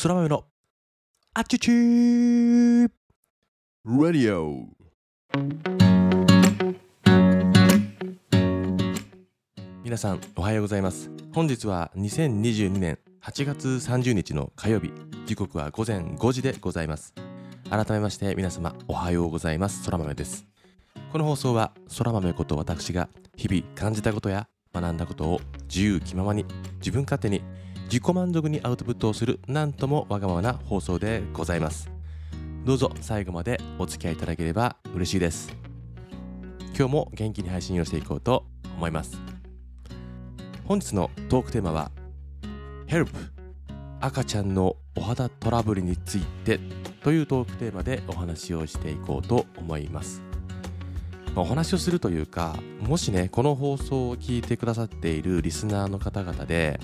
空豆のあちゅちゅー。ラディオ皆さんおはようございます。本日は2022年8月30日の火曜日。時刻は午前5時でございます。改めまして皆様おはようございます。空豆です。この放送は空豆こと私が日々感じたことや学んだことを自由気ままに自分勝手に自己満足にアウトプットをするなんともわがままな放送でございます。どうぞ最後までお付き合いいただければ嬉しいです。今日も元気に配信をしていこうと思います。本日のトークテーマは Help! 赤ちゃんのお肌トラブルについてというトークテーマでお話をしていこうと思います。お話をするというかもしねこの放送を聞いてくださっているリスナーの方々で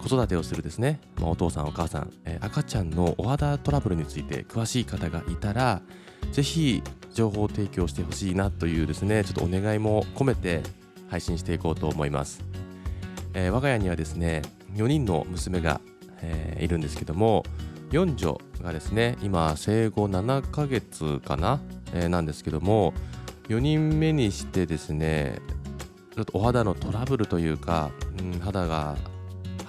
子育てをするですね、まあ、お父さんお母さん、えー赤ちゃんのお肌トラブルについて詳しい方がいたらぜひ情報提供してほしいなというですねちょっとお願いも込めて配信していこうと思います、えー我が家にはですね4人の娘が、えーいるんですけども四女がですね今生後7ヶ月かな、えーなんですけども4人目にしてですねちょっとお肌のトラブルというか、うん、肌が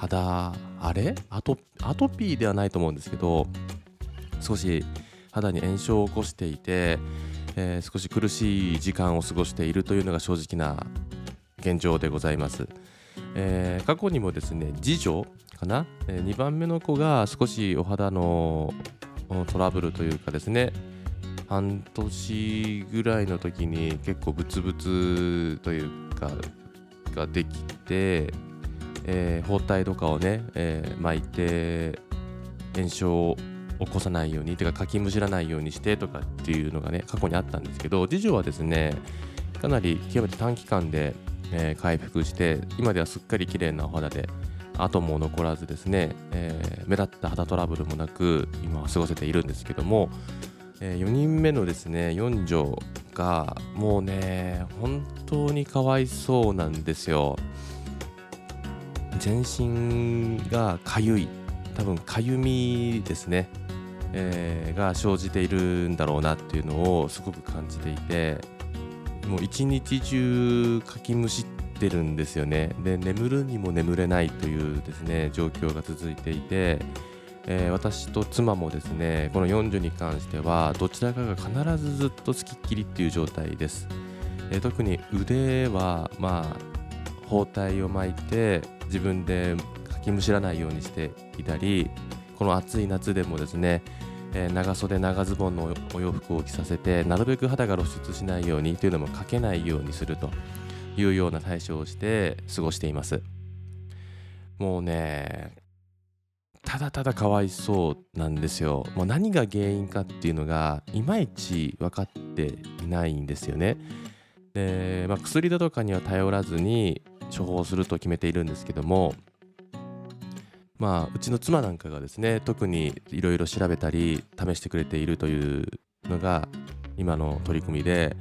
肌あれ？アトアトピーではないと思うんですけど少し肌に炎症を起こしていて、えー少し苦しい時間を過ごしているというのが正直な現状でございます、えー過去にもですね次女かな、え2番目の子が少しお肌のトラブルというかですね半年ぐらいの時に結構ブツブツというかができて、えー包帯とかをね、えー巻いて炎症を起こさないようにてかかきむしらないようにしてとかっていうのがね過去にあったんですけど次女はですねかなり極めて短期間で、えー回復して今ではすっかり綺麗なお肌で跡も残らずですね、えー目立った肌トラブルもなく今は過ごせているんですけども、え4人目のですね四女がもうね本当にかわいそうなんですよ。全身がかゆい多分かゆみですね、えーが生じているんだろうなっていうのをすごく感じていてもう一日中かきむしってるんですよね。で眠るにも眠れないというですね状況が続いていて、えー私と妻もですねこの四女に関してはどちらかが必ずずっとつきっきりっていう状態です、えー特に腕はまあ包帯を巻いて自分でかきむしらないようにしていたりこの暑い夏でもですね、えー長袖長ズボンのお洋服を着させてなるべく肌が露出しないようにというのもかけないようにするというような対処をして過ごしています。もうねただただかわいそうなんですよ。もう何が原因かっていうのがいまいち分かっていないんですよね。で、まあ、薬だとかには頼らずに処方すると決めているんですけどもまあうちの妻なんかがですね特にいろいろ調べたり試してくれているというのが今の取り組みで、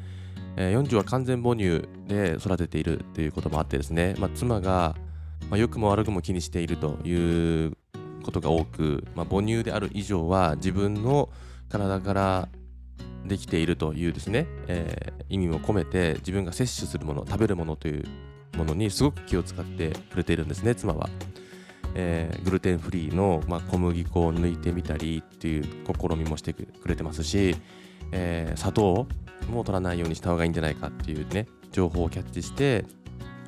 えー40は完全母乳で育てているということもあってですね、まあ、妻が、まあ、良くも悪くも気にしているということが多く、まあ、母乳である以上は自分の体からできているというですね、えー意味も込めて自分が摂取するもの食べるものというものにすごく気を使ってくれているんですね妻は、えーグルテンフリーの、まあ、小麦粉を抜いてみたりっていう試みもしてくれてますし、えー砂糖も取らないようにした方がいいんじゃないかっていうね情報をキャッチして、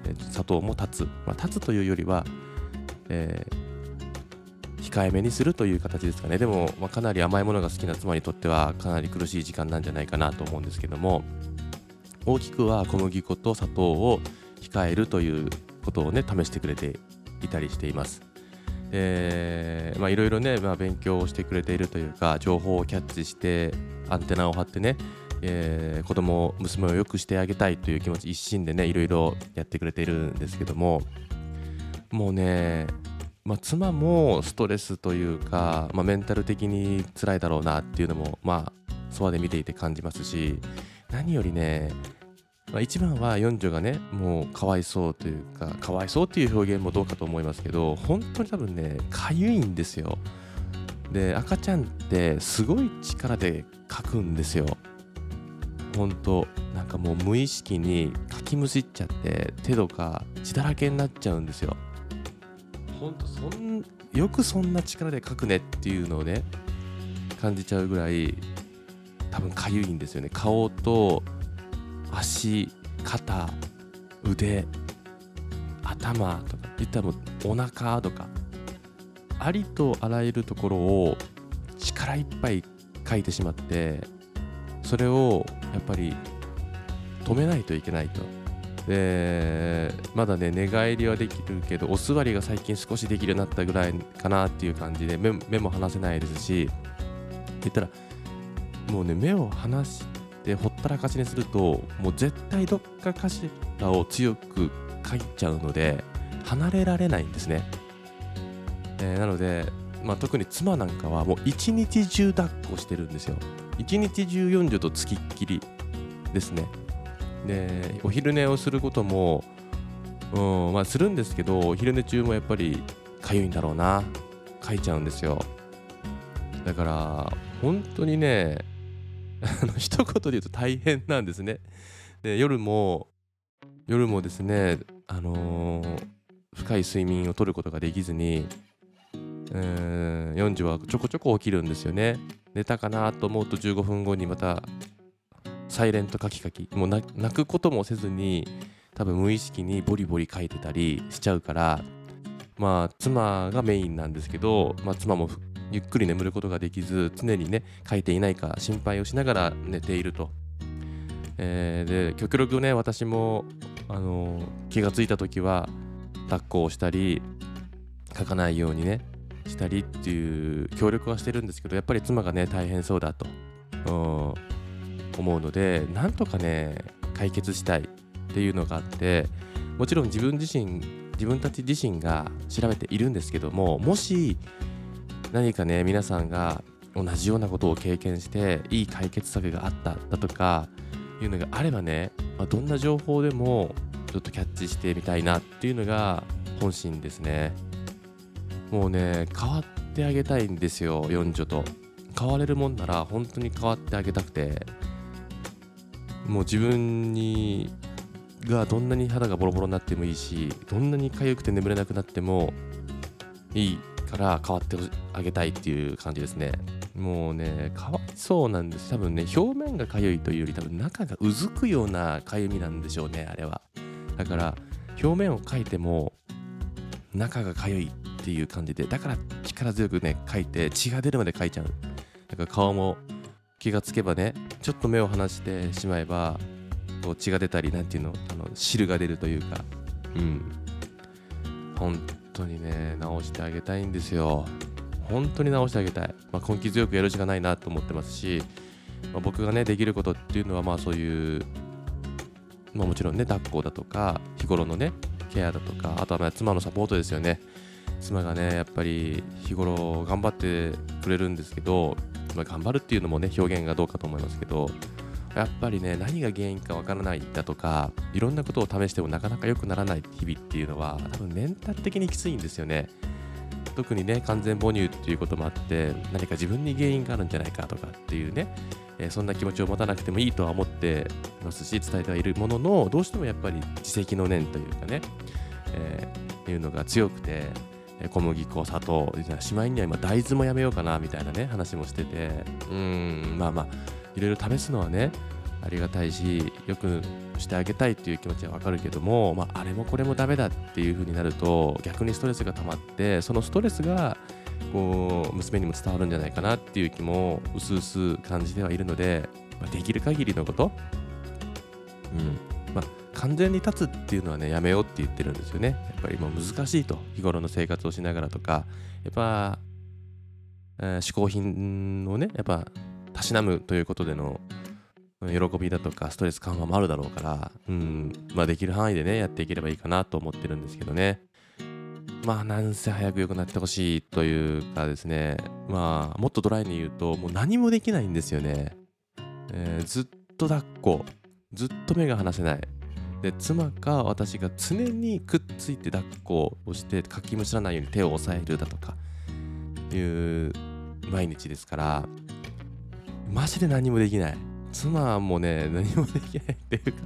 えー砂糖も断つ、まあ、断つというよりは、え控えめにするという形ですかね。でも、まあ、かなり甘いものが好きな妻にとってはかなり苦しい時間なんじゃないかなと思うんですけども大きくは小麦粉と砂糖を控えるということをね試してくれていたりしています。でまあいろいろね、まあ、勉強をしてくれているというか情報をキャッチしてアンテナを張ってね、えー子供娘を良くしてあげたいという気持ち一心でねいろいろやってくれているんですけどももうねまあ、妻もストレスというか、まあ、メンタル的に辛いだろうなっていうのもまあそばで見ていて感じますし何よりねまあ、一番は四女がねもうかわいそうというかかわいそうっていう表現もどうかと思いますけど本当に多分ねかゆいんですよ。で赤ちゃんってすごい力でかくんですよ。ほんとなんかもう無意識にかきむしっちゃって手とか血だらけになっちゃうんですよ。ほんとそんよくそんな力でかくねっていうのをね感じちゃうぐらい多分かゆいんですよね。顔と足肩腕頭とかいったらもお腹とかありとあらゆるところを力いっぱい書いてしまってそれをやっぱり止めないといけないと。でまだね寝返りはできるけどお座りが最近少しできるようになったぐらいかなっていう感じで目も離せないですし言ったらもうね目を離してほったらかしにするともう絶対どっかかしらを強く書いちゃうので離れられないんですね、えー、なので、まあ、特に妻なんかはもう一日中抱っこしてるんですよ。一日中四女とつきっきりですね。でお昼寝をすることも、うんまあ、するんですけどお昼寝中もやっぱりかゆいんだろうなかいちゃうんですよ。だから本当にね あの一言で言うと大変なんですね。で夜も夜もですねあのー、深い睡眠をとることができずにうん40はちょこちょこ起きるんですよね。寝たかなと思うと15分後にまたサイレントカキカキもう泣くこともせずに多分無意識にボリボリ書いてたりしちゃうからまあ妻がメインなんですけど、まあ、妻もゆっくり眠ることができず常にね書いていないか心配をしながら寝ていると、えー、で極力ね私も、あのー、気がついた時は抱っこをしたり書かないようにねしたりっていう協力はしてるんですけどやっぱり妻がね大変そうだと、思うのでなんとかね解決したいっていうのがあってもちろん自分自身自分たち自身が調べているんですけどももし何かね皆さんが同じようなことを経験していい解決策があっただとかいうのがあればね、まあ、どんな情報でもちょっとキャッチしてみたいなっていうのが本心ですね。もうね変わってあげたいんですよ四女と。変われるもんなら本当に変わってあげたくて。もう自分にがどんなに肌がボロボロになってもいいしどんなに痒くて眠れなくなってもいい。から変わってあげたいっていう感じですね。もうねかわいそうなんです。多分ね表面が痒いというより多分中がうずくような痒みなんでしょうねあれは。だから表面を描いても中が痒いっていう感じでだから力強くね描いて血が出るまで描いちゃう。だから顔も気がつけばねちょっと目を離してしまえばこう血が出たりなんていうのあの汁が出るというか。うん。本当にね直してあげたいんですよ。本当に直してあげたい、まあ、根気強くやるしかないなと思ってますし、まあ、僕がねできることっていうのはまあそういうまあ、もちろんね抱っこだとか日頃のねケアだとかあとはまあ妻のサポートですよね。妻がねやっぱり日頃頑張ってくれるんですけどまあ、頑張るっていうのもね表現がどうかと思いますけどやっぱりね何が原因かわからないだとかいろんなことを試してもなかなか良くならない日々っていうのは多分メンタル的にきついんですよね。特にね完全母乳っていうこともあって何か自分に原因があるんじゃないかとかっていうね、えー、そんな気持ちを持たなくてもいいとは思ってますし伝えてはいるもののどうしてもやっぱり自責の念というかね、えー、いうのが強くて小麦粉砂糖しまいには今大豆もやめようかなみたいなね話もしててうんまあまあいろいろ試すのはねありがたいしよくしてあげたいっていう気持ちはわかるけども、まあ、あれもこれもダメだっていう風になると逆にストレスが溜まってそのストレスがこう娘にも伝わるんじゃないかなっていう気もうすうす感じてはいるので、まあ、できる限りのこと、うん。まあ、完全に立つっていうのはねやめようって言ってるんですよね。やっぱりもう難しいと。日頃の生活をしながらとかやっぱ、えー、嗜好品をねやっぱたしなむということでの喜びだとかストレス緩和もあるだろうから、うんまあ、できる範囲でねやっていければいいかなと思ってるんですけどねまあなんせ早く良くなってほしいというかですねまあもっとドライに言うともう何もできないんですよね、えー、ずっと抱っこずっと目が離せないで妻か私が常にくっついて抱っこをしてかきむしらないように手を押さえるだとかいう毎日ですからマジで何もできない。妻もね何もできないっていうか。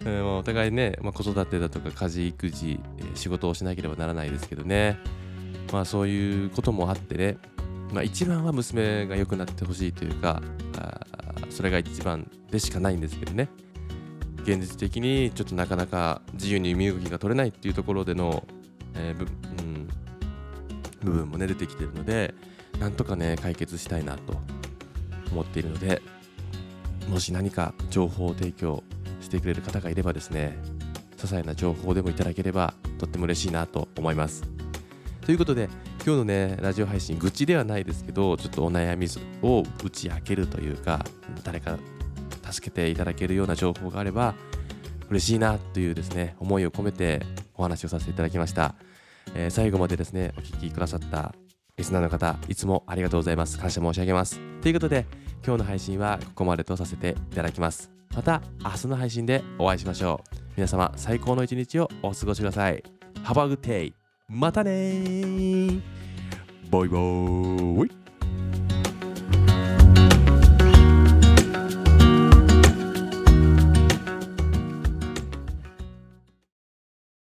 え ー、まあお互いね、まあ、子育てだとか家事育児、え、仕事をしなければならないですけどね。まあそういうこともあってね、まあ、一番は娘が良くなってほしいというかあそれが一番でしかないんですけどね。現実的にちょっとなかなか自由に身動きが取れないっていうところでの、えーぶうん、部分もね出てきてるのでなんとかね解決したいなと。思っているのでもし何か情報を提供してくれる方がいればですね些細な情報でもいただければとっても嬉しいなと思います。ということで今日のねラジオ配信愚痴ではないですけどちょっとお悩みを打ち明けるというか誰か助けていただけるような情報があれば嬉しいなというですね思いを込めてお話をさせていただきました、えー、最後までですねお聴きくださったリスナーの方いつもありがとうございます。感謝申し上げます。ということで今日の配信はここまでとさせていただきます。また明日の配信でお会いしましょう。皆様最高の一日をお過ごしください。ハバグテイまたねー。バイバーイ